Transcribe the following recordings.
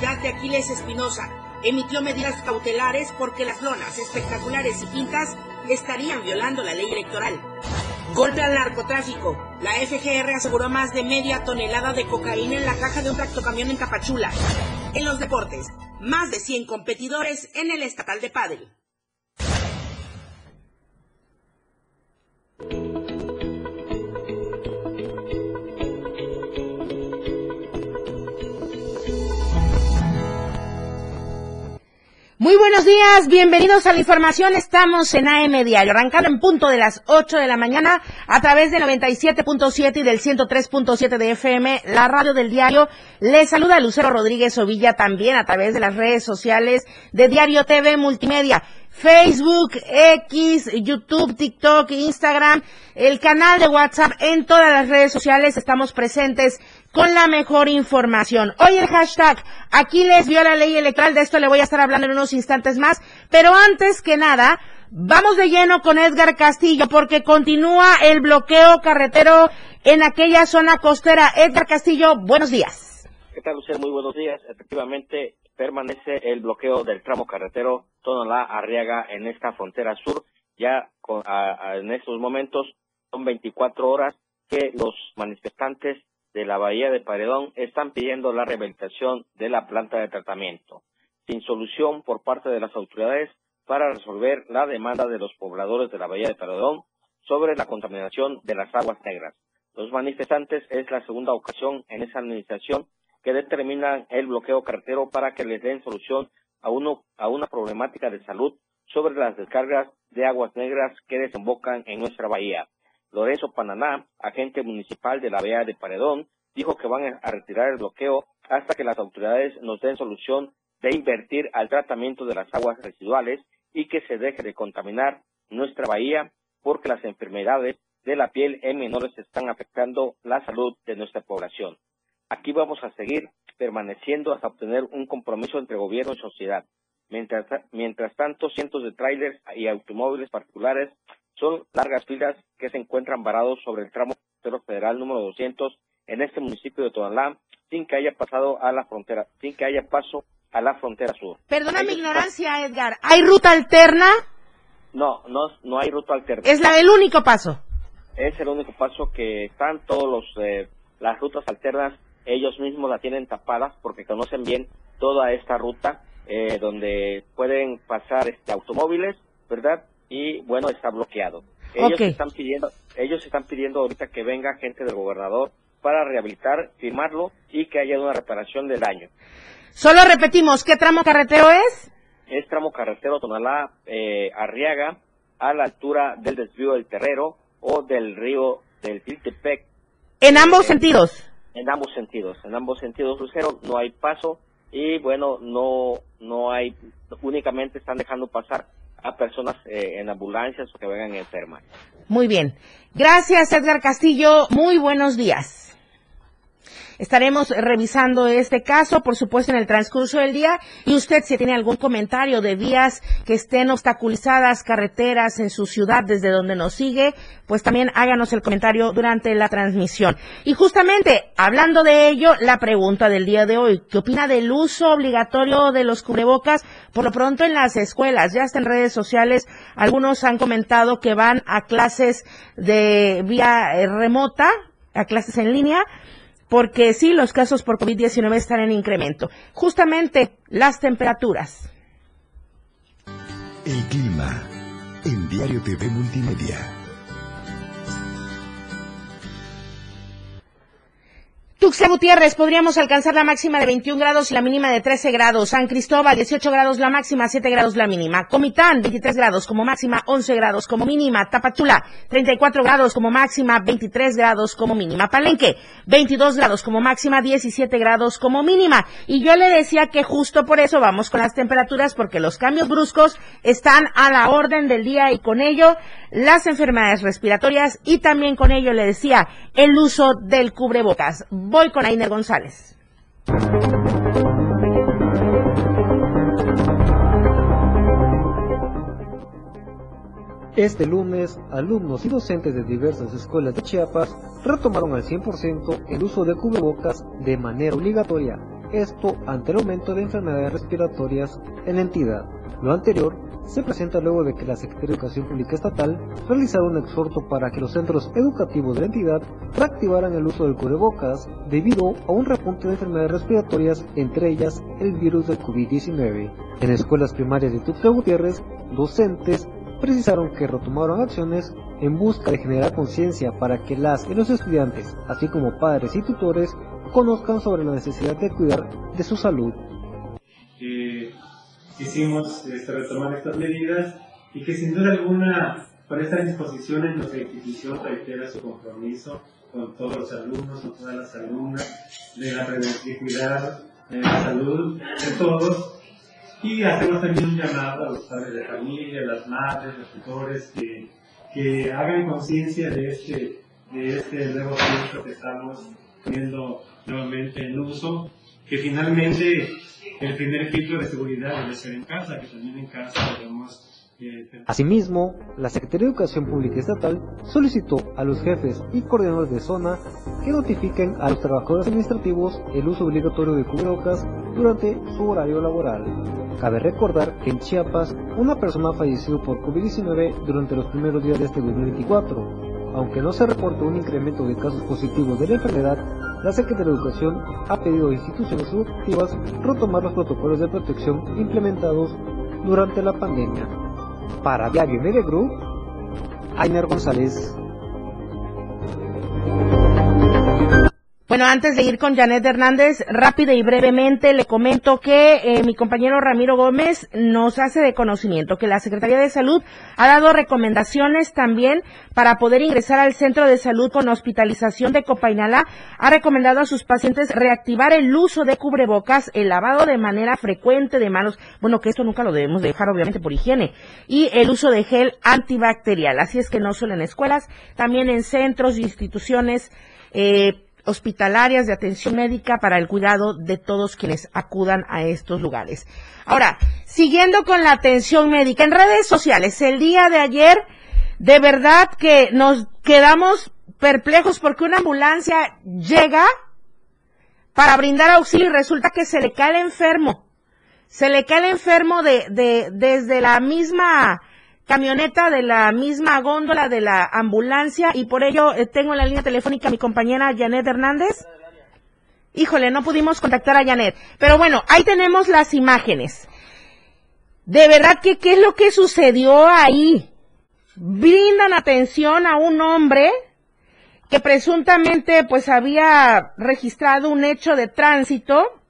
De Aquiles Espinosa emitió medidas cautelares porque las lonas espectaculares y pintas estarían violando la ley electoral. Golpe al narcotráfico. La FGR aseguró más de media tonelada de cocaína en la caja de un tractocamión en Tapachula. En los deportes, más de 100 competidores en el estatal de Padel. Muy buenos días, bienvenidos a la información. Estamos en AM Diario, arrancando en punto de las 8 de la mañana a través de 97.7 y del 103.7 de FM, la radio del diario. Les saluda Lucero Rodríguez Ovilla también a través de las redes sociales de Diario TV Multimedia. Facebook, X, YouTube, TikTok, Instagram, el canal de WhatsApp, en todas las redes sociales estamos presentes con la mejor información. Hoy el hashtag, aquí les vio la ley electoral, de esto le voy a estar hablando en unos instantes más, pero antes que nada, vamos de lleno con Edgar Castillo porque continúa el bloqueo carretero en aquella zona costera. Edgar Castillo, buenos días. ¿Qué tal, Lucero? Muy buenos días. Efectivamente, permanece el bloqueo del tramo carretero Tonalá Arriaga en esta frontera sur. Ya en estos momentos son 24 horas que los manifestantes de la Bahía de Paredón están pidiendo la rehabilitación de la planta de tratamiento, sin solución por parte de las autoridades para resolver la demanda de los pobladores de la Bahía de Paredón sobre la contaminación de las aguas negras. Los manifestantes es la segunda ocasión en esa administración que determinan el bloqueo carretero para que les den solución a, uno, a una problemática de salud sobre las descargas de aguas negras que desembocan en nuestra bahía. Lorenzo Pananá, agente municipal de la Bahía de Paredón, dijo que van a retirar el bloqueo hasta que las autoridades nos den solución de invertir al tratamiento de las aguas residuales y que se deje de contaminar nuestra bahía porque las enfermedades de la piel en menores están afectando la salud de nuestra población. Aquí vamos a seguir permaneciendo hasta obtener un compromiso entre gobierno y sociedad. Mientras, mientras tanto, cientos de trailers y automóviles particulares son largas filas que se encuentran varados sobre el tramo federal número 200 en este municipio de Tonalá sin que haya pasado a la frontera, sin que haya paso a la frontera sur. Perdona mi ignorancia, Edgar. ¿Hay ruta alterna? No, no, no hay ruta alterna. Es la del único paso. Es el único paso que están todos los eh, las rutas alternas ellos mismos la tienen tapadas porque conocen bien toda esta ruta eh, donde pueden pasar este, automóviles, ¿verdad? Y bueno, está bloqueado. Ellos están pidiendo, ellos están pidiendo ahorita que venga gente del gobernador para rehabilitar, firmarlo y que haya una reparación del daño. Solo repetimos, ¿qué tramo carretero es? Es tramo carretero Tonalá eh, Arriaga a la altura del desvío del Terrero o del río del Tiltepec. En ambos sentidos en ambos sentidos, en ambos sentidos, Lucero, no hay paso y bueno, no, no hay, únicamente están dejando pasar a personas eh, en ambulancias o que vengan enfermas. Muy bien. Gracias, Edgar Castillo. Muy buenos días. Estaremos revisando este caso, por supuesto, en el transcurso del día. Y usted, si tiene algún comentario de vías que estén obstaculizadas, carreteras en su ciudad desde donde nos sigue, pues también háganos el comentario durante la transmisión. Y justamente, hablando de ello, la pregunta del día de hoy, ¿qué opina del uso obligatorio de los cubrebocas? Por lo pronto en las escuelas, ya hasta en redes sociales, algunos han comentado que van a clases de vía eh, remota, a clases en línea, porque sí, los casos por COVID-19 están en incremento. Justamente las temperaturas. El clima en Diario TV Multimedia. Tuxtla Gutiérrez podríamos alcanzar la máxima de 21 grados y la mínima de 13 grados. San Cristóbal 18 grados la máxima, 7 grados la mínima. Comitán 23 grados como máxima, 11 grados como mínima. Tapachula 34 grados como máxima, 23 grados como mínima. Palenque 22 grados como máxima, 17 grados como mínima. Y yo le decía que justo por eso vamos con las temperaturas porque los cambios bruscos están a la orden del día y con ello las enfermedades respiratorias y también con ello le decía el uso del cubrebocas. Voy con Ainer González. Este lunes, alumnos y docentes de diversas escuelas de Chiapas retomaron al 100% el uso de cubrebocas de manera obligatoria. Esto ante el aumento de enfermedades respiratorias en la entidad. Lo anterior se presenta luego de que la Secretaría de Educación Pública Estatal realizara un exhorto para que los centros educativos de la entidad reactivaran el uso del cubrebocas debido a un repunte de enfermedades respiratorias, entre ellas el virus del COVID-19. En escuelas primarias de Tuxtla Gutiérrez, docentes precisaron que retomaron acciones en busca de generar conciencia para que las y los estudiantes, así como padres y tutores, conozcan sobre la necesidad de cuidar de su salud. Eh, quisimos este, retomar estas medidas y que sin duda alguna por estas disposiciones nuestra institución reitera su compromiso con todos los alumnos, con todas las alumnas, de la de cuidar de la salud de todos y hacemos también un llamado a los padres de familia, a las madres, los tutores, que, que hagan conciencia de este, de este nuevo filtro que estamos viendo nuevamente en uso, que finalmente el primer filtro de seguridad debe ser en casa, que también en casa debemos Asimismo, la Secretaría de Educación Pública Estatal solicitó a los jefes y coordinadores de zona que notifiquen a los trabajadores administrativos el uso obligatorio de cubrebocas durante su horario laboral. Cabe recordar que en Chiapas una persona ha fallecido por COVID-19 durante los primeros días de este 2024. Aunque no se reportó un incremento de casos positivos de la enfermedad, la Secretaría de Educación ha pedido a instituciones educativas retomar los protocolos de protección implementados durante la pandemia. Para Diario Media Group, Ainer González. Bueno, antes de ir con Janet Hernández, rápida y brevemente le comento que eh, mi compañero Ramiro Gómez nos hace de conocimiento que la Secretaría de Salud ha dado recomendaciones también para poder ingresar al centro de salud con hospitalización de Copainala. Ha recomendado a sus pacientes reactivar el uso de cubrebocas, el lavado de manera frecuente de manos, bueno, que esto nunca lo debemos dejar obviamente por higiene, y el uso de gel antibacterial. Así es que no solo en escuelas, también en centros, instituciones, eh, hospitalarias de atención médica para el cuidado de todos quienes acudan a estos lugares. Ahora, siguiendo con la atención médica, en redes sociales, el día de ayer, de verdad que nos quedamos perplejos porque una ambulancia llega para brindar auxilio y resulta que se le cae el enfermo. Se le cae el enfermo de, de, desde la misma camioneta de la misma góndola de la ambulancia y por ello eh, tengo en la línea telefónica a mi compañera Janet Hernández. Híjole, no pudimos contactar a Janet. Pero bueno, ahí tenemos las imágenes. De verdad que, ¿qué es lo que sucedió ahí? Brindan atención a un hombre que presuntamente pues había registrado un hecho de tránsito.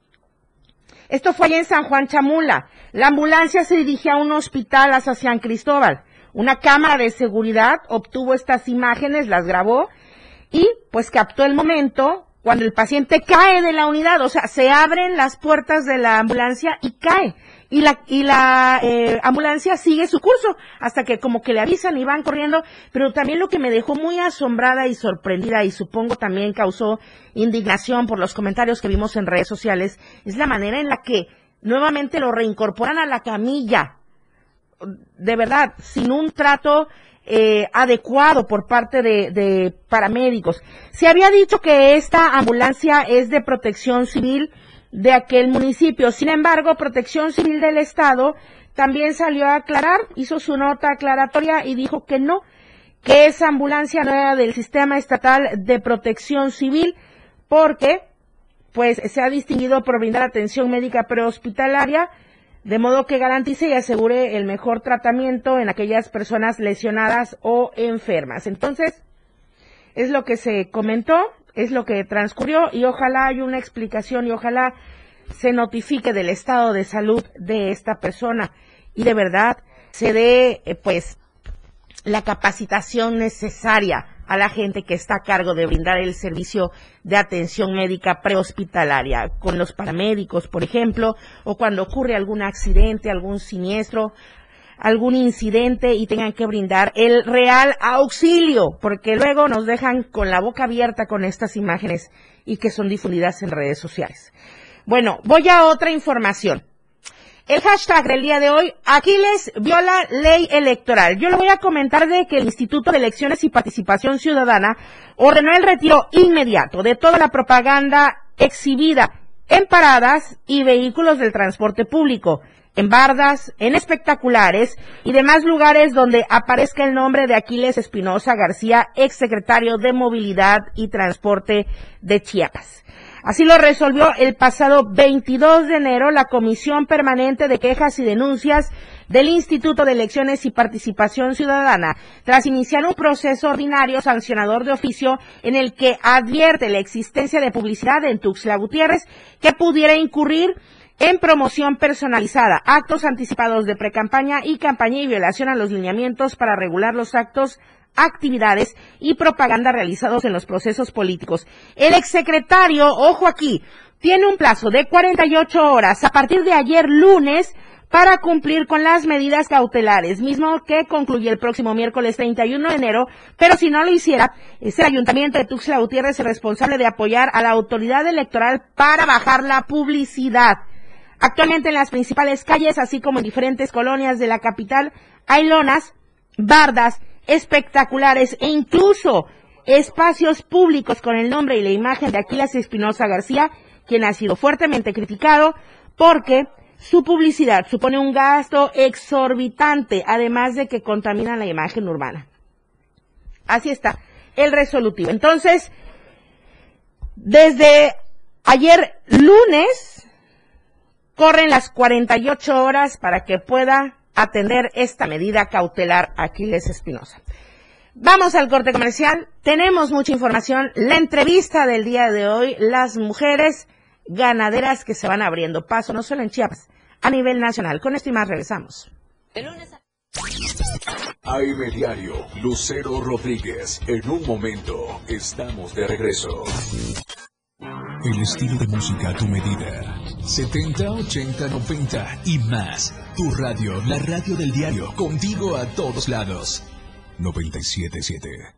Esto fue allá en San Juan Chamula. La ambulancia se dirigía a un hospital hacia San Cristóbal. Una cámara de seguridad obtuvo estas imágenes, las grabó y pues captó el momento cuando el paciente cae de la unidad, o sea, se abren las puertas de la ambulancia y cae. Y la, y la eh, ambulancia sigue su curso hasta que como que le avisan y van corriendo. Pero también lo que me dejó muy asombrada y sorprendida y supongo también causó indignación por los comentarios que vimos en redes sociales es la manera en la que nuevamente lo reincorporan a la camilla, de verdad, sin un trato eh, adecuado por parte de, de, paramédicos. Se había dicho que esta ambulancia es de protección civil de aquel municipio. Sin embargo, protección civil del Estado también salió a aclarar, hizo su nota aclaratoria y dijo que no, que esa ambulancia no era del sistema estatal de protección civil porque pues se ha distinguido por brindar atención médica prehospitalaria, de modo que garantice y asegure el mejor tratamiento en aquellas personas lesionadas o enfermas. Entonces, es lo que se comentó, es lo que transcurrió y ojalá haya una explicación y ojalá se notifique del estado de salud de esta persona y de verdad se dé eh, pues la capacitación necesaria a la gente que está a cargo de brindar el servicio de atención médica prehospitalaria, con los paramédicos, por ejemplo, o cuando ocurre algún accidente, algún siniestro, algún incidente y tengan que brindar el real auxilio, porque luego nos dejan con la boca abierta con estas imágenes y que son difundidas en redes sociales. Bueno, voy a otra información. El hashtag del día de hoy, Aquiles viola ley electoral. Yo le voy a comentar de que el Instituto de Elecciones y Participación Ciudadana ordenó el retiro inmediato de toda la propaganda exhibida en paradas y vehículos del transporte público, en bardas, en espectaculares y demás lugares donde aparezca el nombre de Aquiles Espinosa García, exsecretario de Movilidad y Transporte de Chiapas. Así lo resolvió el pasado 22 de enero la Comisión Permanente de Quejas y Denuncias del Instituto de Elecciones y Participación Ciudadana, tras iniciar un proceso ordinario sancionador de oficio en el que advierte la existencia de publicidad en Tuxtla Gutiérrez que pudiera incurrir en promoción personalizada, actos anticipados de precampaña y campaña y violación a los lineamientos para regular los actos actividades y propaganda realizados en los procesos políticos. El exsecretario, ojo aquí, tiene un plazo de 48 horas a partir de ayer lunes para cumplir con las medidas cautelares, mismo que concluye el próximo miércoles 31 de enero, pero si no lo hiciera, es el ayuntamiento de Tuxtla Gutiérrez el responsable de apoyar a la autoridad electoral para bajar la publicidad. Actualmente en las principales calles, así como en diferentes colonias de la capital, hay lonas, bardas, espectaculares e incluso espacios públicos con el nombre y la imagen de Aquiles Espinosa García, quien ha sido fuertemente criticado porque su publicidad supone un gasto exorbitante, además de que contamina la imagen urbana. Así está el resolutivo. Entonces, desde ayer lunes, corren las 48 horas para que pueda atender esta medida cautelar Aquiles Espinosa. Vamos al corte comercial. Tenemos mucha información. La entrevista del día de hoy, las mujeres ganaderas que se van abriendo paso, no solo en Chiapas, a nivel nacional. Con esto y más regresamos. AM Diario, Lucero Rodríguez. En un momento, estamos de regreso. El estilo de música a tu medida. 70, 80, 90 y más. Tu radio, la radio del diario, contigo a todos lados. 977.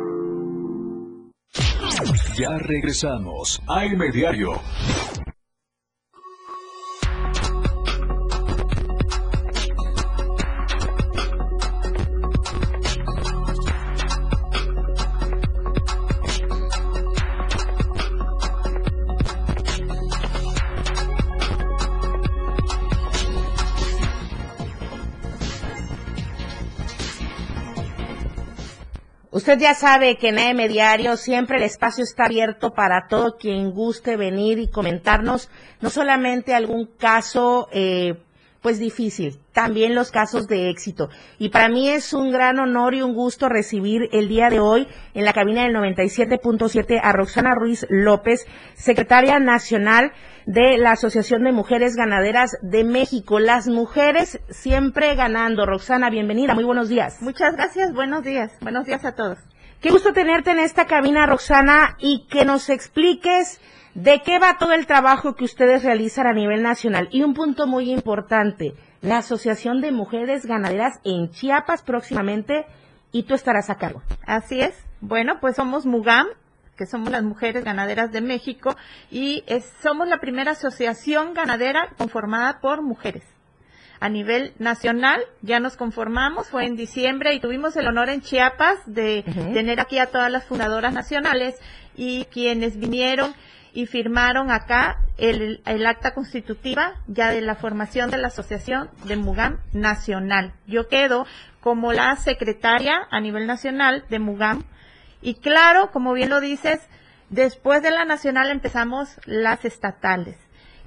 Ya regresamos a Diario. Usted ya sabe que en AM Diario siempre el espacio está abierto para todo quien guste venir y comentarnos no solamente algún caso eh, pues difícil, también los casos de éxito. Y para mí es un gran honor y un gusto recibir el día de hoy en la cabina del 97.7 a Roxana Ruiz López, secretaria nacional de la Asociación de Mujeres Ganaderas de México. Las mujeres siempre ganando. Roxana, bienvenida, muy buenos días. Muchas gracias, buenos días, buenos días a todos. Qué gusto tenerte en esta cabina, Roxana, y que nos expliques de qué va todo el trabajo que ustedes realizan a nivel nacional. Y un punto muy importante, la Asociación de Mujeres Ganaderas en Chiapas próximamente, y tú estarás a cargo. Así es. Bueno, pues somos MUGAM, que somos las Mujeres Ganaderas de México, y somos la primera asociación ganadera conformada por mujeres a nivel nacional. Ya nos conformamos, fue en diciembre y tuvimos el honor en Chiapas de tener aquí a todas las fundadoras nacionales y quienes vinieron y firmaron acá el, el, acta constitutiva ya de la formación de la Asociación de Mugam Nacional. Yo quedo como la secretaria a nivel nacional de Mugam y claro, como bien lo dices, después de la nacional empezamos las estatales.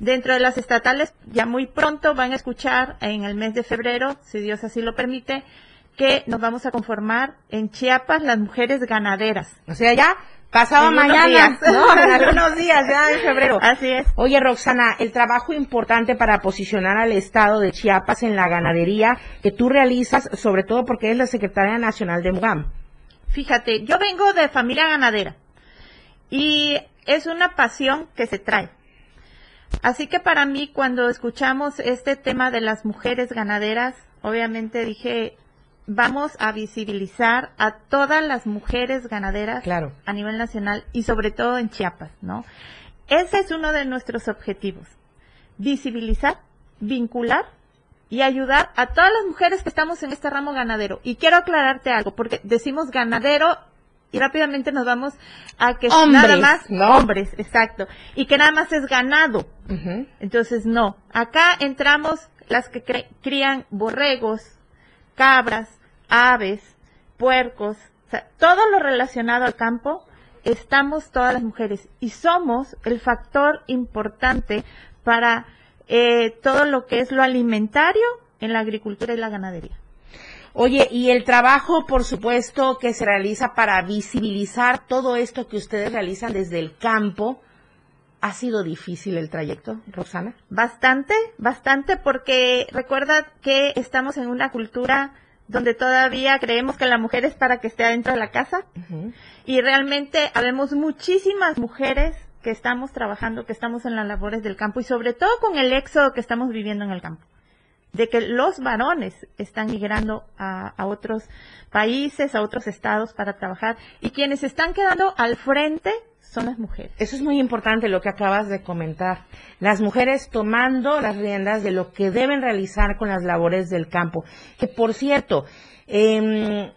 Dentro de las estatales, ya muy pronto van a escuchar en el mes de febrero, si Dios así lo permite, que nos vamos a conformar en Chiapas las mujeres ganaderas. O sea, ya pasado mañana, ¿no? En algunos días, ya en febrero. Así es. Oye, Roxana, el trabajo importante para posicionar al estado de Chiapas en la ganadería que tú realizas, sobre todo porque eres la secretaria nacional de MUGAM. Fíjate, yo vengo de familia ganadera y es una pasión que se trae. Así que para mí, cuando escuchamos este tema de las mujeres ganaderas, obviamente dije, vamos a visibilizar a todas las mujeres ganaderas a nivel nacional y sobre todo en Chiapas, ¿no? Ese es uno de nuestros objetivos. Visibilizar, vincular y ayudar a todas las mujeres que estamos en este ramo ganadero. Y quiero aclararte algo, porque decimos ganadero y rápidamente nos vamos a que nada más hombres, exacto, y que nada más es ganado. Entonces, no, acá entramos las que crían borregos, cabras, aves, puercos, todo lo relacionado al campo, estamos todas las mujeres y somos el factor importante para eh, todo lo que es lo alimentario en la agricultura y la ganadería. Oye, y el trabajo, por supuesto, que se realiza para visibilizar todo esto que ustedes realizan desde el campo, ¿ha sido difícil el trayecto, Rosana? Bastante, bastante, porque recuerda que estamos en una cultura donde todavía creemos que la mujer es para que esté adentro de la casa. Y realmente habemos muchísimas mujeres que estamos trabajando, que estamos en las labores del campo y sobre todo con el éxodo que estamos viviendo en el campo de que los varones están migrando a, otros países, a otros estados para trabajar y quienes están quedando al frente son las mujeres. Eso es muy importante lo que acabas de comentar. Las mujeres tomando las riendas de lo que deben realizar con las labores del campo. Que por cierto, em,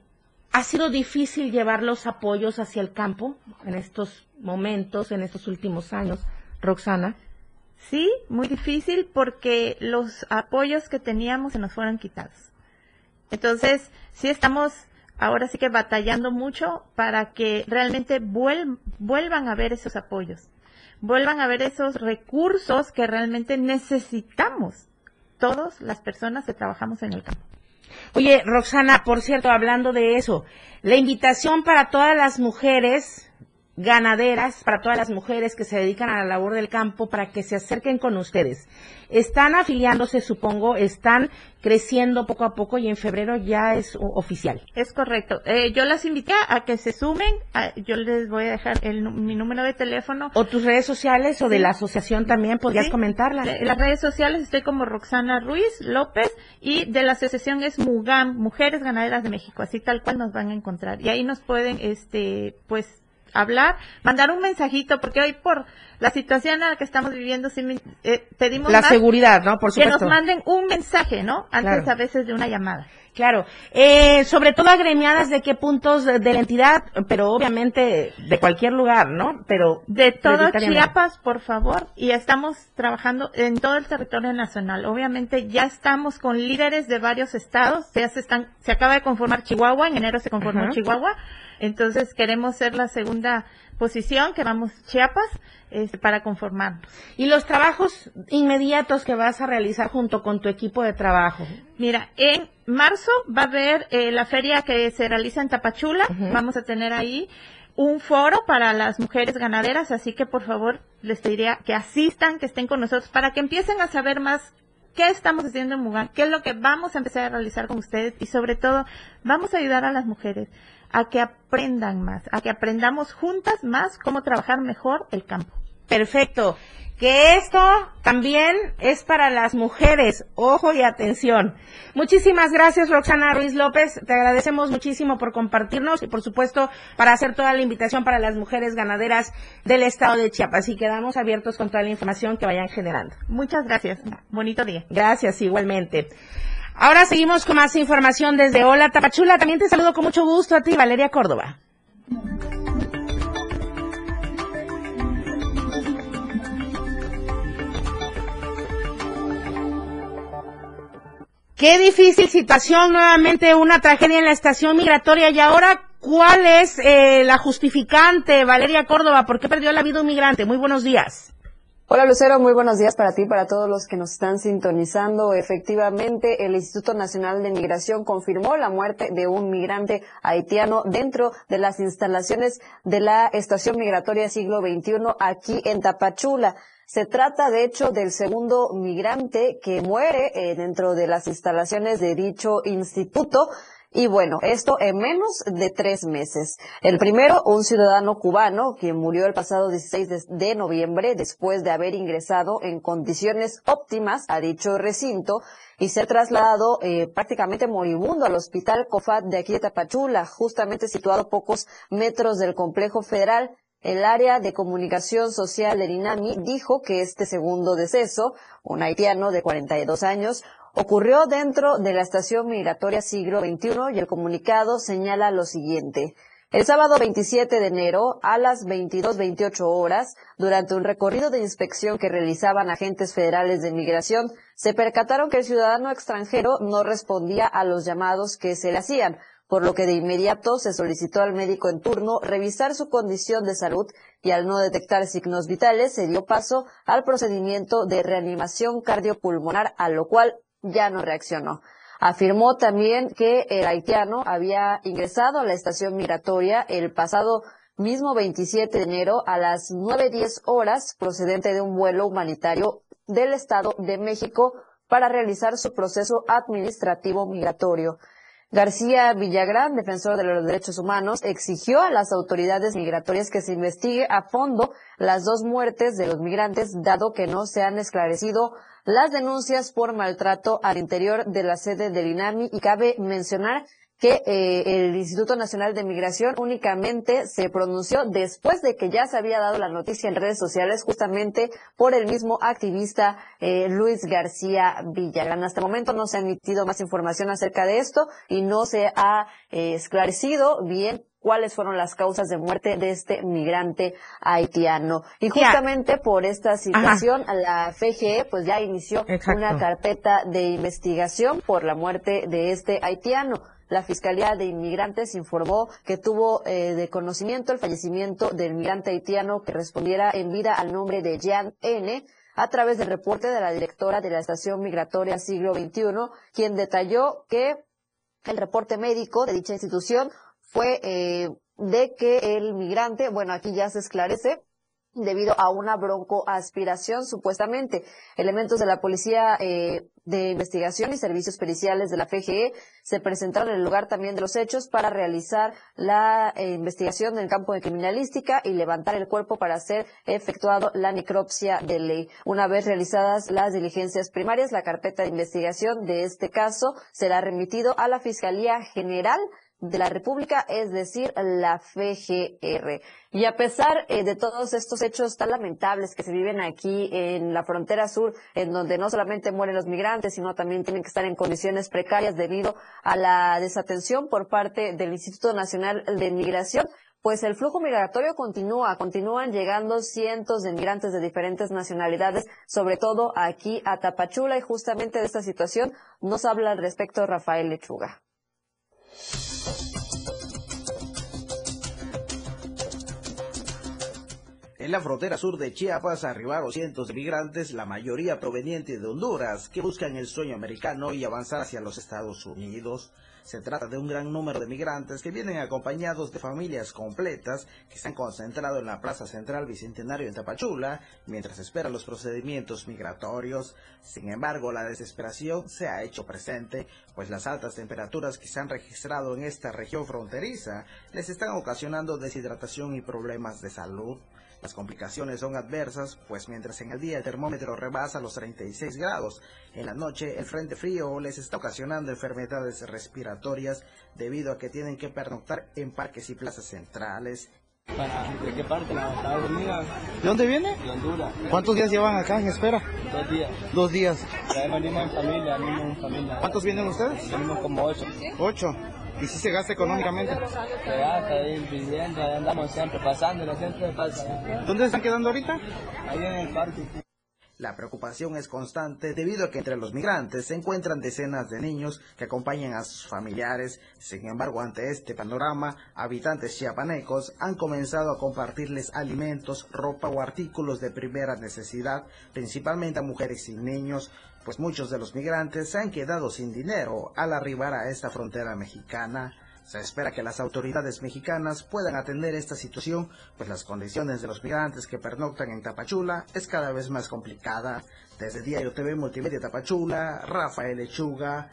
ha sido difícil llevar los apoyos hacia el campo en estos momentos, en estos últimos años, Roxana. Sí, muy difícil porque los apoyos que teníamos se nos fueron quitados. Entonces, sí estamos ahora sí que batallando mucho para que realmente vuelvan a ver esos apoyos, vuelvan a ver esos recursos que realmente necesitamos todas las personas que trabajamos en el campo. Oye, Roxana, por cierto, hablando de eso, la invitación para todas las mujeres ganaderas para todas las mujeres que se dedican a la labor del campo para que se acerquen con ustedes. Están afiliándose, supongo, están creciendo poco a poco y en febrero ya es oficial. Es correcto. Eh, yo las invité a que se sumen. yo les voy a dejar mi número de teléfono. O tus redes sociales o de la asociación también, podrías comentarlas. En las redes sociales estoy como Roxana Ruiz López y de la asociación es MUGAM, Mujeres Ganaderas de México. Así tal cual nos van a encontrar. Y ahí nos pueden, este, pues, hablar, mandar un mensajito, porque hoy por la situación en la que estamos viviendo, sí, eh, pedimos la seguridad, ¿no? Por supuesto. Que nos manden un mensaje, ¿no? Antes a veces de una llamada. Claro. Eh, sobre todo agremiadas de qué puntos de, la entidad, pero obviamente de cualquier lugar, ¿no? Pero de todo Chiapas, por favor, y estamos trabajando en todo el territorio nacional. Obviamente ya estamos con líderes de varios estados, ya se están, se acaba de conformar Chihuahua, en enero se conformó Chihuahua, entonces queremos ser la segunda posición que vamos Chiapas este, para conformarnos. ¿Y los trabajos inmediatos que vas a realizar junto con tu equipo de trabajo? Mira, en marzo va a haber eh, la feria que se realiza en Tapachula. Vamos a tener ahí un foro para las mujeres ganaderas, así que por favor les pediría que asistan, que estén con nosotros para que empiecen a saber más qué estamos haciendo en Mugan, qué es lo que vamos a empezar a realizar con ustedes y sobre todo vamos a ayudar a las mujeres a que aprendan más, a que aprendamos juntas más cómo trabajar mejor el campo. Perfecto. Que esto también es para las mujeres. Ojo y atención. Muchísimas gracias, Roxana Ruiz López. Te agradecemos muchísimo por compartirnos y, por supuesto, para hacer toda la invitación para las mujeres ganaderas del estado de Chiapas. Y quedamos abiertos con toda la información que vayan generando. Muchas gracias. Bonito día. Gracias, igualmente. Ahora seguimos con más información desde Hola Tapachula. También te saludo con mucho gusto a ti, Valeria Córdoba. Qué difícil situación, nuevamente una tragedia en la estación migratoria. Y ahora, ¿cuál es eh, la justificante, Valeria Córdoba? ¿Por qué perdió la vida un migrante? Muy buenos días. Hola Lucero, muy buenos días para ti para todos los que nos están sintonizando. Efectivamente, el Instituto Nacional de Migración confirmó la muerte de un migrante haitiano dentro de las instalaciones de la Estación Migratoria Siglo XXI aquí en Tapachula. Se trata, de hecho, del segundo migrante que muere eh, dentro de las instalaciones de dicho instituto. Y bueno, esto en menos de tres meses. El primero, un ciudadano cubano que murió el pasado 16 de, noviembre después de haber ingresado en condiciones óptimas a dicho recinto y ser trasladado eh, prácticamente moribundo al hospital COFAT de aquí de Tapachula, justamente situado pocos metros del complejo federal. El área de comunicación social del INAMI dijo que este segundo deceso, un haitiano de 42 años, ocurrió dentro de la estación migratoria siglo XXI y el comunicado señala lo siguiente. El sábado 27 de enero, a las 22.28 horas, durante un recorrido de inspección que realizaban agentes federales de inmigración, se percataron que el ciudadano extranjero no respondía a los llamados que se le hacían, por lo que de inmediato se solicitó al médico en turno revisar su condición de salud y al no detectar signos vitales se dio paso al procedimiento de reanimación cardiopulmonar, a lo cual ya no reaccionó. Afirmó también que el haitiano había ingresado a la estación migratoria el pasado mismo 27 de enero a las 9.10 horas procedente de un vuelo humanitario del Estado de México para realizar su proceso administrativo migratorio. García Villagrán, defensor de los derechos humanos, exigió a las autoridades migratorias que se investigue a fondo las dos muertes de los migrantes, dado que no se han esclarecido las denuncias por maltrato al interior de la sede del INAMI y cabe mencionar que eh, el Instituto Nacional de Migración únicamente se pronunció después de que ya se había dado la noticia en redes sociales justamente por el mismo activista eh, Luis García Villagrán. Hasta el momento no se ha emitido más información acerca de esto y no se ha eh, esclarecido bien cuáles fueron las causas de muerte de este migrante haitiano. Y justamente por esta situación, la FGE pues ya inició una carpeta de investigación por la muerte de este haitiano. La Fiscalía de Inmigrantes informó que tuvo eh, de conocimiento el fallecimiento del migrante haitiano que respondiera en vida al nombre de Jean N., a través del reporte de la directora de la Estación Migratoria Siglo XXI, quien detalló que el reporte médico de dicha institución fue eh, de que el migrante, bueno, aquí ya se esclarece, debido a una broncoaspiración, supuestamente. Elementos de la Policía eh, de Investigación y Servicios Periciales de la FGE se presentaron en el lugar también de los hechos para realizar la eh, investigación en el campo de criminalística y levantar el cuerpo para ser efectuado la necropsia de ley. Una vez realizadas las diligencias primarias, la carpeta de investigación de este caso será remitido a la Fiscalía General de la República, es decir, la FGR. Y a pesar eh, de todos estos hechos tan lamentables que se viven aquí en la frontera sur, en donde no solamente mueren los migrantes, sino también tienen que estar en condiciones precarias debido a la desatención por parte del Instituto Nacional de Migración, pues el flujo migratorio continúa, continúan llegando cientos de migrantes de diferentes nacionalidades, sobre todo aquí a Tapachula, y justamente de esta situación nos habla al respecto Rafael Lechuga. En la frontera sur de Chiapas arribaron cientos de migrantes, la mayoría provenientes de Honduras, que buscan el sueño americano y avanzar hacia los Estados Unidos. Se trata de un gran número de migrantes que vienen acompañados de familias completas que se han concentrado en la Plaza Central Bicentenario en Tapachula mientras esperan los procedimientos migratorios. Sin embargo, la desesperación se ha hecho presente, pues las altas temperaturas que se han registrado en esta región fronteriza les están ocasionando deshidratación y problemas de salud. Las complicaciones son adversas, pues mientras en el día el termómetro rebasa los 36 grados, en la noche el frente frío les está ocasionando enfermedades respiratorias debido a que tienen que pernoctar en parques y plazas centrales. ¿De qué parte? ¿De dónde viene? De Honduras. ¿Cuántos días llevan acá en espera? Dos días. Dos días. Ya venimos en familia, venimos en familia. ¿Cuántos vienen ustedes? Venimos como ocho. Ocho. ¿Y si se gasta económicamente? Se gasta, ir viviendo, ahí andamos siempre pasándolo, siempre pasa. ¿Dónde están quedando ahorita? Ahí en el parque. La preocupación es constante debido a que entre los migrantes se encuentran decenas de niños que acompañan a sus familiares. Sin embargo, ante este panorama, habitantes chiapanecos han comenzado a compartirles alimentos, ropa o artículos de primera necesidad, principalmente a mujeres y niños, pues muchos de los migrantes se han quedado sin dinero al arribar a esta frontera mexicana. Se espera que las autoridades mexicanas puedan atender esta situación, pues las condiciones de los migrantes que pernoctan en Tapachula es cada vez más complicada. Desde Diario TV Multimedia Tapachula, Rafael Lechuga.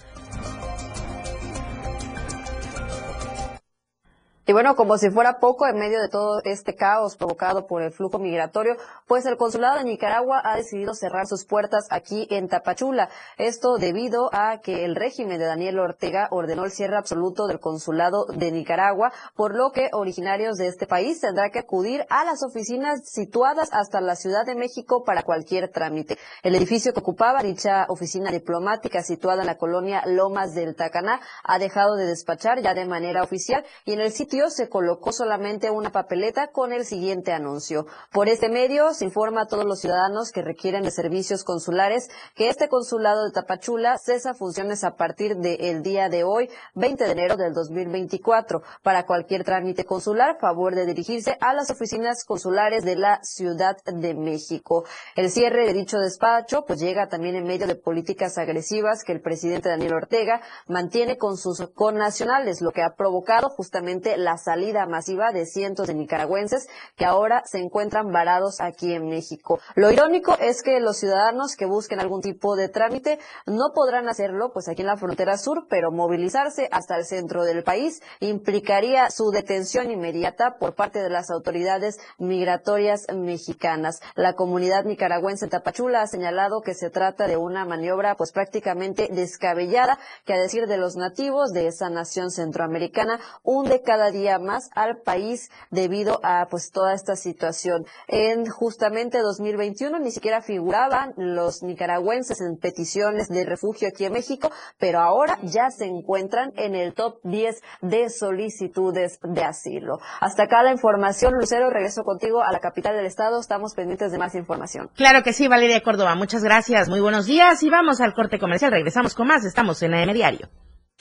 Y bueno, como si fuera poco, en medio de todo este caos provocado por el flujo migratorio, pues el consulado de Nicaragua ha decidido cerrar sus puertas aquí en Tapachula. Esto debido a que el régimen de Daniel Ortega ordenó el cierre absoluto del consulado de Nicaragua, por lo que originarios de este país tendrán que acudir a las oficinas situadas hasta la Ciudad de México para cualquier trámite. El edificio que ocupaba dicha oficina diplomática situada en la colonia Lomas del Tacaná ha dejado de despachar ya de manera oficial y en el sitio se colocó solamente una papeleta con el siguiente anuncio. Por este medio se informa a todos los ciudadanos que requieren de servicios consulares que este consulado de Tapachula cesa funciones a partir del día de hoy, 20 de enero del 2024. Para cualquier trámite consular, favor de dirigirse a las oficinas consulares de la Ciudad de México. El cierre de dicho despacho pues llega también en medio de políticas agresivas que el presidente Daniel Ortega mantiene con sus connacionales, lo que ha provocado justamente la salida masiva de cientos de nicaragüenses que ahora se encuentran varados aquí en México. Lo irónico es que los ciudadanos que busquen algún tipo de trámite no podrán hacerlo pues aquí en la frontera sur, pero movilizarse hasta el centro del país implicaría su detención inmediata por parte de las autoridades migratorias mexicanas. La comunidad nicaragüense en Tapachula ha señalado que se trata de una maniobra pues prácticamente descabellada que a decir de los nativos de esa nación centroamericana hunde cada día más al país debido a pues toda esta situación. En justamente 2021 ni siquiera figuraban los nicaragüenses en peticiones de refugio aquí en México, pero ahora ya se encuentran en el top 10 de solicitudes de asilo. Hasta acá la información, Lucero, regreso contigo a la capital del estado, estamos pendientes de más información. Claro que sí, Valeria Córdoba, muchas gracias, muy buenos días y vamos al corte comercial, regresamos con más, estamos en AM Diario.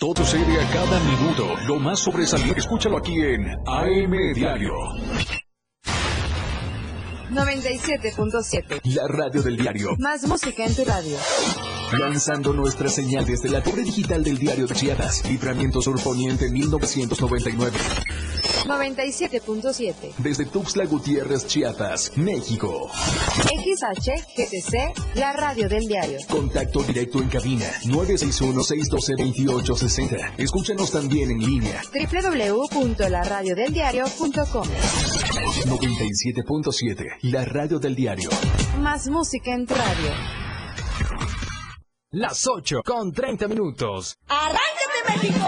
Todo se ve a cada minuto. Lo más sobresaliente, escúchalo aquí en AM Diario. 97.7. La radio del diario. Más música en tu radio. Lanzando nuestra señal desde la torre digital del diario de Chiapas. Libramiento Sur Poniente 1999. 97.7. Desde Tuxtla Gutiérrez, Chiapas, México. XHGTC, la radio del diario. Contacto directo en cabina 961-612-2860. Escúchanos también en línea. www.laradiodeldiario.com 97.7, la radio del diario. Más música en tu radio. Las 8 con 30 minutos. ¡Arráncate México!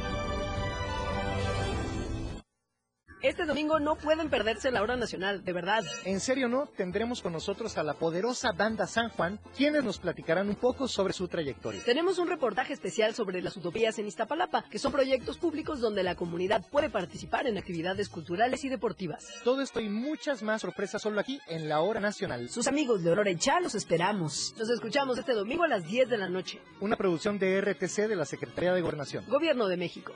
Este domingo no pueden perderse la hora nacional, de verdad. En serio no, tendremos con nosotros a la poderosa banda San Juan, quienes nos platicarán un poco sobre su trayectoria. Tenemos un reportaje especial sobre las utopías en Iztapalapa, que son proyectos públicos donde la comunidad puede participar en actividades culturales y deportivas. Todo esto y muchas más sorpresas solo aquí en la hora nacional. Sus amigos de Aurora y Cha los esperamos. Nos escuchamos este domingo a las 10 de la noche. Una producción de RTC de la Secretaría de Gobernación. Gobierno de México.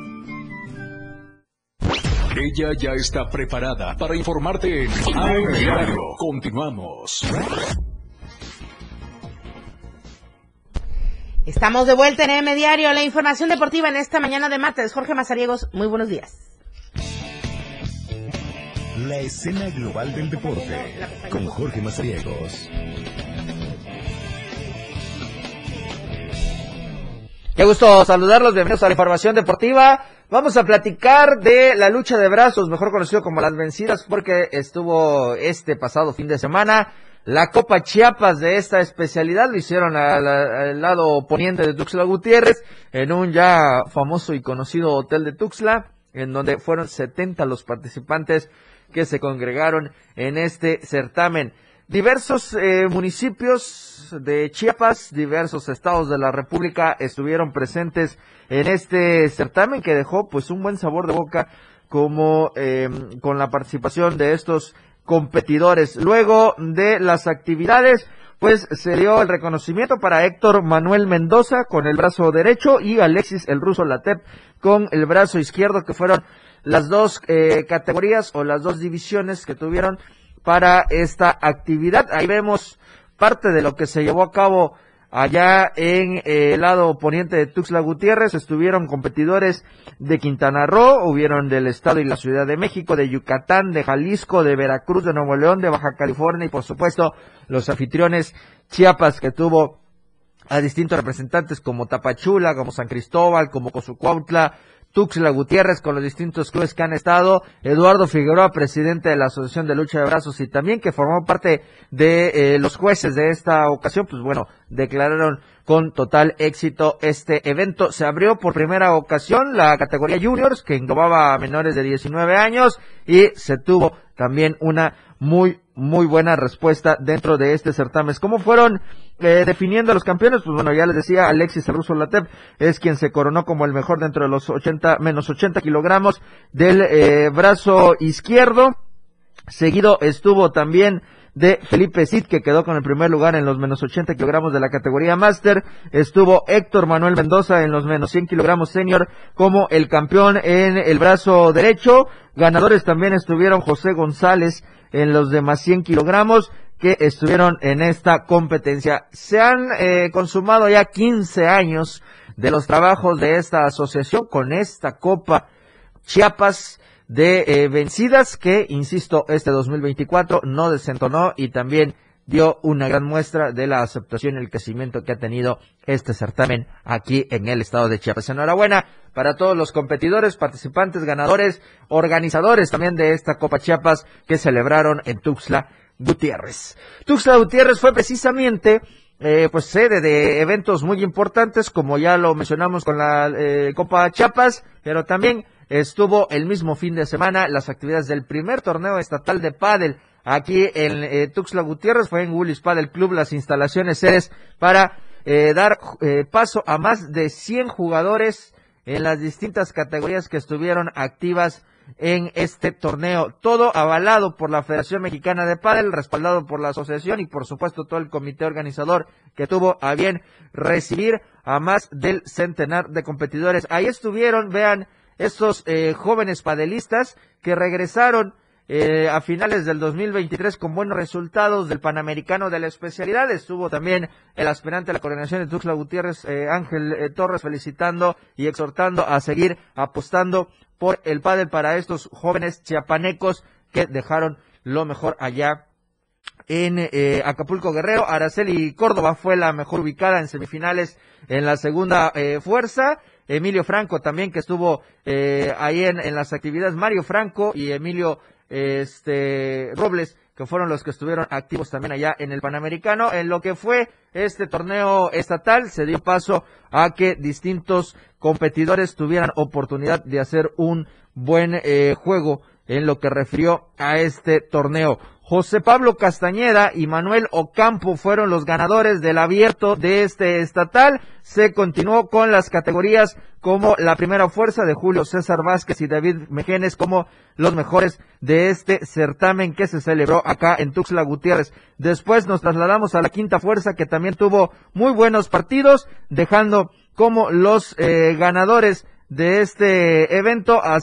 Ella ya está preparada para informarte en AM Diario. Continuamos. Estamos de vuelta en AM Diario, la información deportiva en esta mañana de martes. Jorge Mazariegos, muy buenos días. La escena global del deporte con Jorge Mazariegos. Qué gusto saludarlos, bienvenidos a la información deportiva. Vamos a platicar de la lucha de brazos, mejor conocido como las vencidas, porque estuvo este pasado fin de semana la Copa Chiapas de esta especialidad, lo hicieron al, lado poniente de Tuxtla Gutiérrez, en un ya famoso y conocido hotel de Tuxtla, en donde fueron 70 los participantes que se congregaron en este certamen. Diversos eh, municipios de Chiapas, diversos estados de la República estuvieron presentes en este certamen que dejó pues un buen sabor de boca como eh, con la participación de estos competidores. Luego de las actividades, pues se dio el reconocimiento para Héctor Manuel Mendoza con el brazo derecho y Alexis el ruso Latep con el brazo izquierdo, que fueron las dos eh, categorías o las dos divisiones que tuvieron para esta actividad. Ahí vemos parte de lo que se llevó a cabo allá en eh, el lado poniente de Tuxtla Gutiérrez. Estuvieron competidores de Quintana Roo, hubieron del Estado y la Ciudad de México, de Yucatán, de Jalisco, de Veracruz, de Nuevo León, de Baja California y por supuesto los anfitriones Chiapas que tuvo a distintos representantes como Tapachula, como San Cristóbal, como Cozucuautla, Tuxtla Gutiérrez con los distintos clubes que han estado, Eduardo Figueroa, presidente de la Asociación de Lucha de Brazos y también que formó parte de eh, los jueces de esta ocasión, pues bueno, declararon con total éxito este evento. Se abrió por primera ocasión la categoría juniors que englobaba a menores de 19 años y se tuvo también una muy muy buena respuesta dentro de este certamen. ¿Cómo fueron eh, definiendo a los campeones? Pues bueno, ya les decía, Alexis Russo Latep es quien se coronó como el mejor dentro de los 80, menos 80 kilogramos del eh, brazo izquierdo. Seguido estuvo también de Felipe Cid, que quedó con el primer lugar en los menos 80 kilogramos de la categoría Master. Estuvo Héctor Manuel Mendoza en los menos 100 kilogramos senior como el campeón en el brazo derecho. Ganadores también estuvieron José González en los demás 100 kilogramos que estuvieron en esta competencia. Se han eh, consumado ya 15 años de los trabajos de esta asociación con esta Copa Chiapas de eh, vencidas que, insisto, este 2024 no desentonó y también dio una gran muestra de la aceptación y el crecimiento que ha tenido este certamen aquí en el estado de Chiapas. Enhorabuena para todos los competidores, participantes, ganadores, organizadores también de esta Copa Chiapas que celebraron en Tuxtla Gutiérrez. Tuxtla Gutiérrez fue precisamente eh, pues sede de eventos muy importantes, como ya lo mencionamos con la eh, Copa Chiapas, pero también estuvo el mismo fin de semana las actividades del primer torneo estatal de pádel aquí en eh, Tuxtla Gutiérrez, fue en Willis Padel Club, las instalaciones sedes para eh, dar eh, paso a más de 100 jugadores en las distintas categorías que estuvieron activas en este torneo. Todo avalado por la Federación Mexicana de Pádel, respaldado por la asociación y por supuesto todo el comité organizador que tuvo a bien recibir a más del centenar de competidores. Ahí estuvieron, vean, estos eh, jóvenes padelistas que regresaron eh, a finales del 2023 con buenos resultados del Panamericano de la especialidad. Estuvo también el aspirante de la coordinación de Tuxtla Gutiérrez, eh, Ángel eh, Torres, felicitando y exhortando a seguir apostando por el pádel para estos jóvenes chiapanecos que dejaron lo mejor allá en eh, Acapulco Guerrero. Araceli Córdoba fue la mejor ubicada en semifinales en la segunda eh, fuerza. Emilio Franco también que estuvo ahí en, en las actividades. Mario Franco y Emilio este Robles que fueron los que estuvieron activos también allá en el Panamericano. En lo que fue este torneo estatal, se dio paso a que distintos competidores tuvieran oportunidad de hacer un buen eh, juego en lo que refirió a este torneo. José Pablo Castañeda y Manuel Ocampo fueron los ganadores del abierto de este estatal. Se continuó con las categorías como la primera fuerza de Julio César Vázquez y David Mejenes como los mejores de este certamen que se celebró acá en Tuxtla Gutiérrez. Después nos trasladamos a la quinta fuerza que también tuvo muy buenos partidos, dejando como los eh, ganadores de este evento a,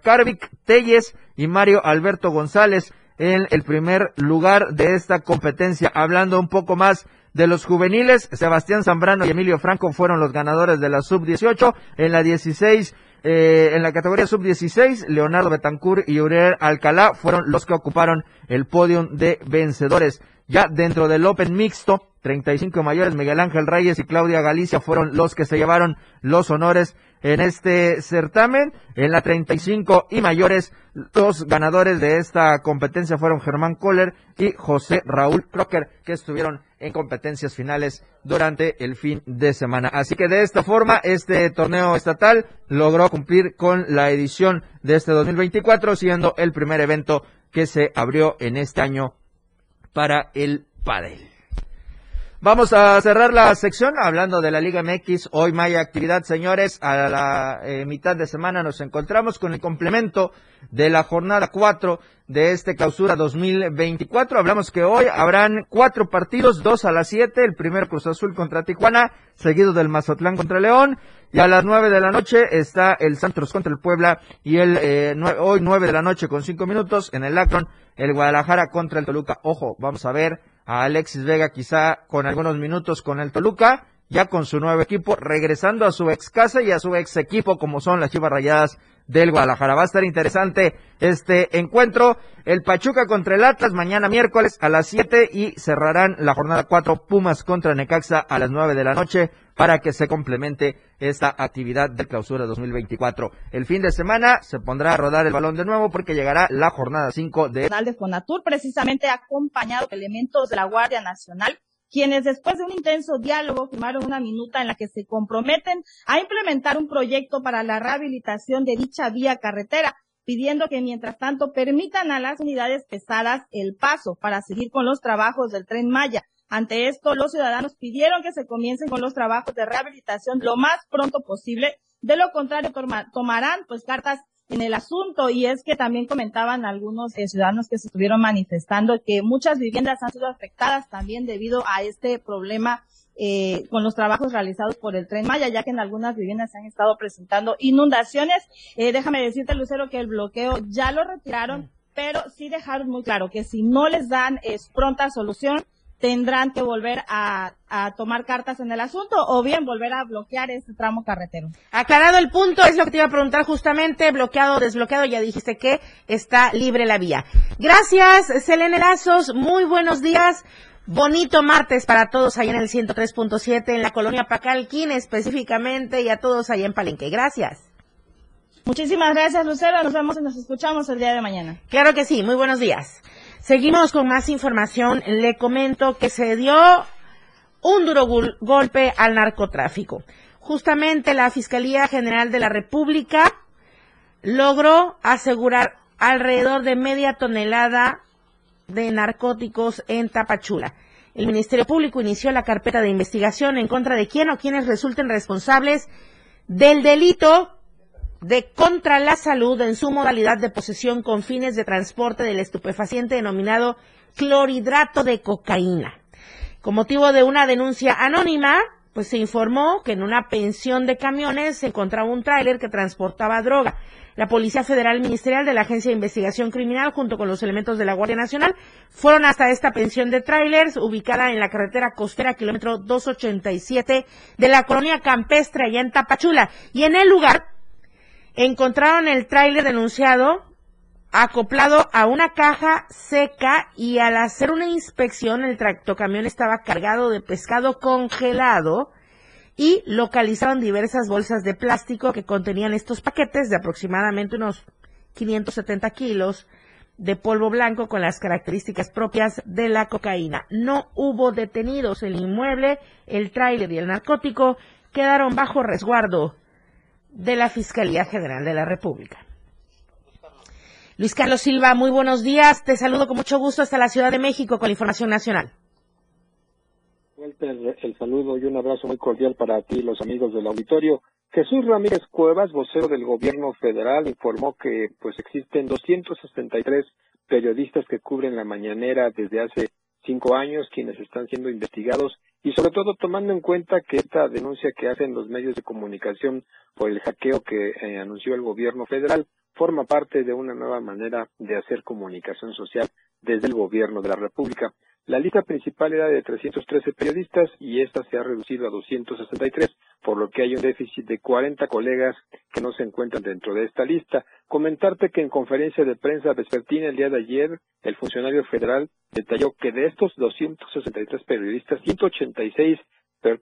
Carvic Telles y Mario Alberto González en el primer lugar de esta competencia. Hablando un poco más de los juveniles, Sebastián Zambrano y Emilio Franco fueron los ganadores de la sub-18. En la 16, eh, en la categoría sub-16, Leonardo Betancourt y Uriel Alcalá fueron los que ocuparon el podio de vencedores. Ya dentro del Open mixto, 35 mayores, Miguel Ángel Reyes y Claudia Galicia fueron los que se llevaron los honores en este certamen. En la 35 y mayores, los ganadores de esta competencia fueron Germán Kohler y José Raúl Crocker, que estuvieron en competencias finales durante el fin de semana. Así que de esta forma, este torneo estatal logró cumplir con la edición de este 2024, siendo el primer evento que se abrió en este año para el pádel. Vamos a cerrar la sección hablando de la Liga MX. Hoy hay actividad, señores. A la eh, mitad de semana nos encontramos con el complemento de la jornada 4 de este clausura 2024. Hablamos que hoy habrán cuatro partidos, dos a las 7. El primero Cruz Azul contra Tijuana, seguido del Mazatlán contra León. Y a las 9 de la noche está el Santos contra el Puebla. Y el eh, hoy 9 de la noche con 5 minutos en el Akron, el Guadalajara contra el Toluca. Ojo, vamos a ver a Alexis Vega quizá con algunos minutos con el Toluca, ya con su nuevo equipo, regresando a su ex casa y a su ex equipo como son las Chivas Rayadas del Guadalajara. Va a estar interesante este encuentro. El Pachuca contra el Atlas mañana miércoles a las 7 y cerrarán la jornada 4 Pumas contra Necaxa a las 9 de la noche para que se complemente esta actividad de clausura 2024. El fin de semana se pondrá a rodar el balón de nuevo porque llegará la jornada 5 de de Fonatur, precisamente acompañado de elementos de la Guardia Nacional, quienes después de un intenso diálogo firmaron una minuta en la que se comprometen a implementar un proyecto para la rehabilitación de dicha vía carretera, pidiendo que mientras tanto permitan a las unidades pesadas el paso para seguir con los trabajos del tren Maya. Ante esto, los ciudadanos pidieron que se comiencen con los trabajos de rehabilitación lo más pronto posible. De lo contrario, toma- tomarán pues cartas en el asunto y es que también comentaban algunos eh, ciudadanos que se estuvieron manifestando que muchas viviendas han sido afectadas también debido a este problema eh, con los trabajos realizados por el tren Maya, ya que en algunas viviendas se han estado presentando inundaciones. Eh, déjame decirte, Lucero, que el bloqueo ya lo retiraron, pero sí dejaron muy claro que si no les dan eh, pronta solución, tendrán que volver a, a tomar cartas en el asunto o bien volver a bloquear este tramo carretero. Aclarado el punto, es lo que te iba a preguntar justamente, bloqueado, desbloqueado, ya dijiste que está libre la vía. Gracias, Selene Lazos, muy buenos días. Bonito martes para todos allá en el 103.7 en la colonia Pacalquín específicamente y a todos allá en Palenque. Gracias. Muchísimas gracias, Lucero. Nos vemos y nos escuchamos el día de mañana. Claro que sí, muy buenos días. Seguimos con más información. Le comento que se dio un duro gol- golpe al narcotráfico. Justamente la Fiscalía General de la República logró asegurar alrededor de media tonelada de narcóticos en Tapachula. El Ministerio Público inició la carpeta de investigación en contra de quién o quienes resulten responsables del delito de Contra la Salud en su modalidad de posesión con fines de transporte del estupefaciente denominado clorhidrato de cocaína. Con motivo de una denuncia anónima, pues se informó que en una pensión de camiones se encontraba un tráiler que transportaba droga. La Policía Federal Ministerial de la Agencia de Investigación Criminal, junto con los elementos de la Guardia Nacional, fueron hasta esta pensión de trailers ubicada en la carretera costera kilómetro 287 de la colonia campestre allá en Tapachula. Y en el lugar encontraron el tráiler denunciado acoplado a una caja seca y al hacer una inspección el tractocamión estaba cargado de pescado congelado y localizaron diversas bolsas de plástico que contenían estos paquetes de aproximadamente unos 570 kilos de polvo blanco con las características propias de la cocaína. No hubo detenidos. El inmueble, el tráiler y el narcótico quedaron bajo resguardo de la Fiscalía General de la República. Luis Carlos Silva, muy buenos días. Te saludo con mucho gusto hasta la Ciudad de México con la información nacional. El, el saludo y un abrazo muy cordial para ti y los amigos del auditorio. Jesús Ramírez Cuevas, vocero del gobierno federal, informó que pues existen 263 periodistas que cubren la mañanera desde hace cinco años, quienes están siendo investigados y sobre todo tomando en cuenta que esta denuncia que hacen los medios de comunicación por el hackeo que eh, anunció el gobierno federal forma parte de una nueva manera de hacer comunicación social desde el gobierno de la República. La lista principal era de 313 periodistas y esta se ha reducido a 263, por lo que hay un déficit de 40 colegas que no se encuentran dentro de esta lista. Comentarte que en conferencia de prensa vespertina el día de ayer, el funcionario federal detalló que de estos 263 periodistas, 186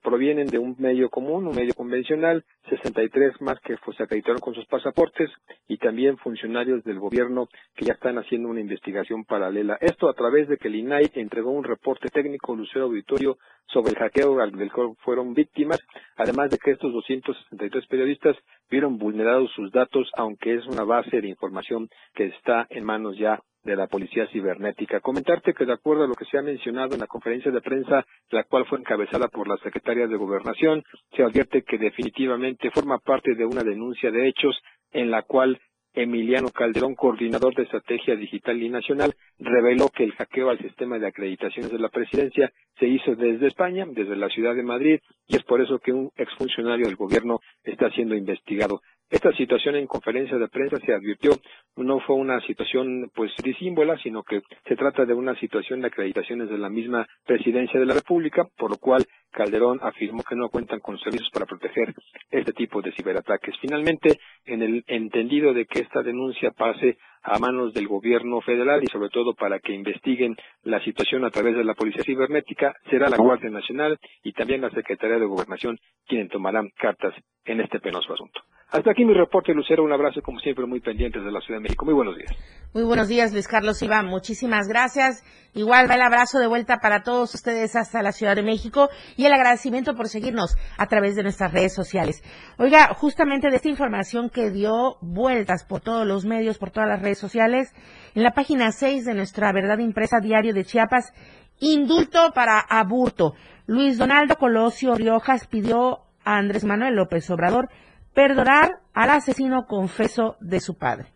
provienen de un medio común, un medio convencional, 63 más que se acreditaron con sus pasaportes y también funcionarios del gobierno que ya están haciendo una investigación paralela. Esto a través de que el INAI entregó un reporte técnico Lucero Auditorio sobre el hackeo del cual fueron víctimas, además de que estos 263 periodistas vieron vulnerados sus datos, aunque es una base de información que está en manos ya de la Policía Cibernética. Comentarte que de acuerdo a lo que se ha mencionado en la conferencia de prensa, la cual fue encabezada por la Secretaria de Gobernación, se advierte que definitivamente forma parte de una denuncia de hechos en la cual Emiliano Calderón, coordinador de estrategia digital y nacional, reveló que el hackeo al sistema de acreditaciones de la presidencia se hizo desde España, desde la ciudad de Madrid, y es por eso que un exfuncionario del gobierno está siendo investigado. Esta situación en conferencia de prensa se advirtió no fue una situación pues disímbola, sino que se trata de una situación de acreditaciones de la misma presidencia de la República, por lo cual Calderón afirmó que no cuentan con servicios para proteger este tipo de ciberataques. Finalmente, en el entendido de que esta denuncia pase a manos del gobierno federal y sobre todo para que investiguen la situación a través de la Policía Cibernética, será la Guardia Nacional y también la Secretaría de Gobernación quienes tomarán cartas en este penoso asunto. Hasta aquí mi reporte, Lucero. Un abrazo, como siempre, muy pendientes de la Ciudad de México. Muy buenos días. Muy buenos días, Luis Carlos Iván. Muchísimas gracias. Igual va el abrazo de vuelta para todos ustedes hasta la Ciudad de México y el agradecimiento por seguirnos a través de nuestras redes sociales. Oiga, justamente de esta información que dio vueltas por todos los medios, por todas las redes sociales, en la página 6 de nuestra verdad impresa diario de Chiapas, indulto para aburto. Luis Donaldo Colosio Riojas pidió a Andrés Manuel López Obrador perdonar al asesino confeso de su padre.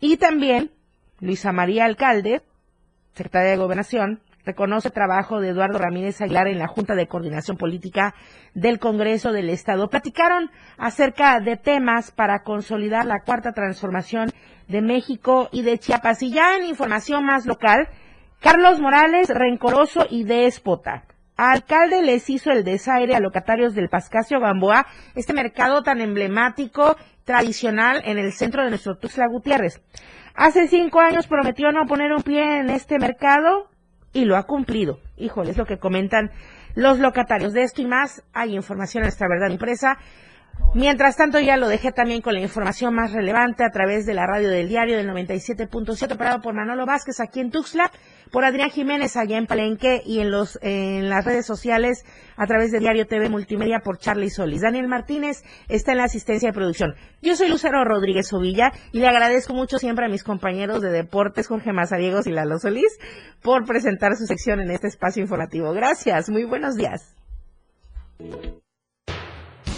Y también Luisa María Alcalde, secretaria de Gobernación, reconoce el trabajo de Eduardo Ramírez Aguilar en la Junta de Coordinación Política del Congreso del Estado. Platicaron acerca de temas para consolidar la cuarta transformación de México y de Chiapas. Y ya en información más local, Carlos Morales, rencoroso y déspota. Alcalde les hizo el desaire a locatarios del Pascasio Gamboa, este mercado tan emblemático, tradicional en el centro de nuestro Tuxtla Gutiérrez. Hace cinco años prometió no poner un pie en este mercado y lo ha cumplido. Híjole, es lo que comentan los locatarios. De esto y más hay información en esta verdad impresa. Mientras tanto, ya lo dejé también con la información más relevante a través de la radio del diario del 97.7, operado por Manolo Vázquez aquí en Tuxtla, por Adrián Jiménez allá en Palenque y en, los, en las redes sociales a través de Diario TV Multimedia por Charlie Solis. Daniel Martínez está en la asistencia de producción. Yo soy Lucero Rodríguez Ovilla y le agradezco mucho siempre a mis compañeros de deportes, Jorge Mazariegos y Lalo Solís, por presentar su sección en este espacio informativo. Gracias, muy buenos días.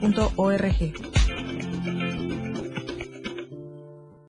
www.fundaciontoledo.org.